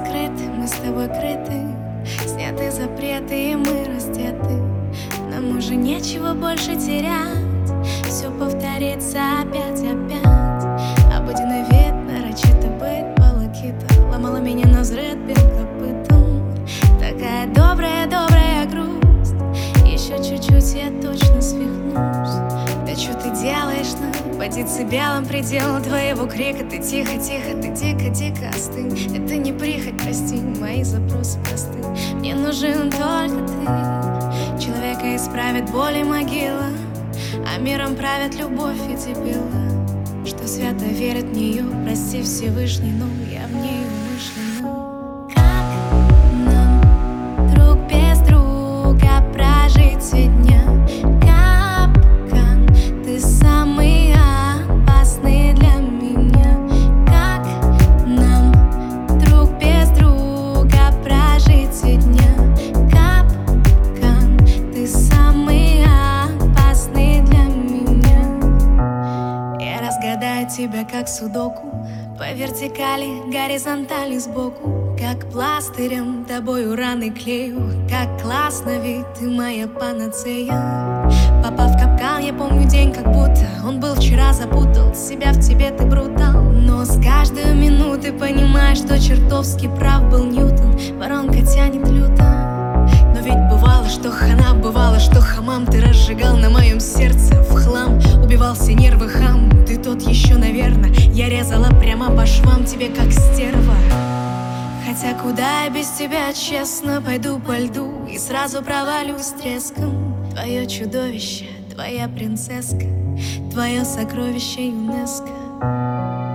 раскрыты, мы с тобой крыты Сняты запреты и мы раздеты. Нам уже нечего больше терять Все повторится опять-опять Обыденный вид, нарочито быть балакита Ломала меня на взрыв бил копытом. Такая добрая-добрая грусть Еще чуть-чуть я точно Позиции белым пределом твоего крика. Ты тихо, тихо, ты дико, дико остынь. Это не прихоть, прости, мои запросы просты. Мне нужен только ты. Человека исправит боль и могила А миром правят любовь и дебила. Что свято верит в нее, прости Всевышний Но я в ней умышленно как судоку По вертикали, горизонтали сбоку Как пластырем тобою раны клею Как классно ведь ты моя панацея. Попав в капкан, я помню день как будто Он был вчера, запутал себя в тебе, ты брутал. Но с каждой минуты понимаешь, что чертовски прав был Ньютон Хотя куда я без тебя, честно, пойду по льду И сразу провалюсь треском. Твое чудовище, твоя принцесска Твое сокровище ЮНЕСКО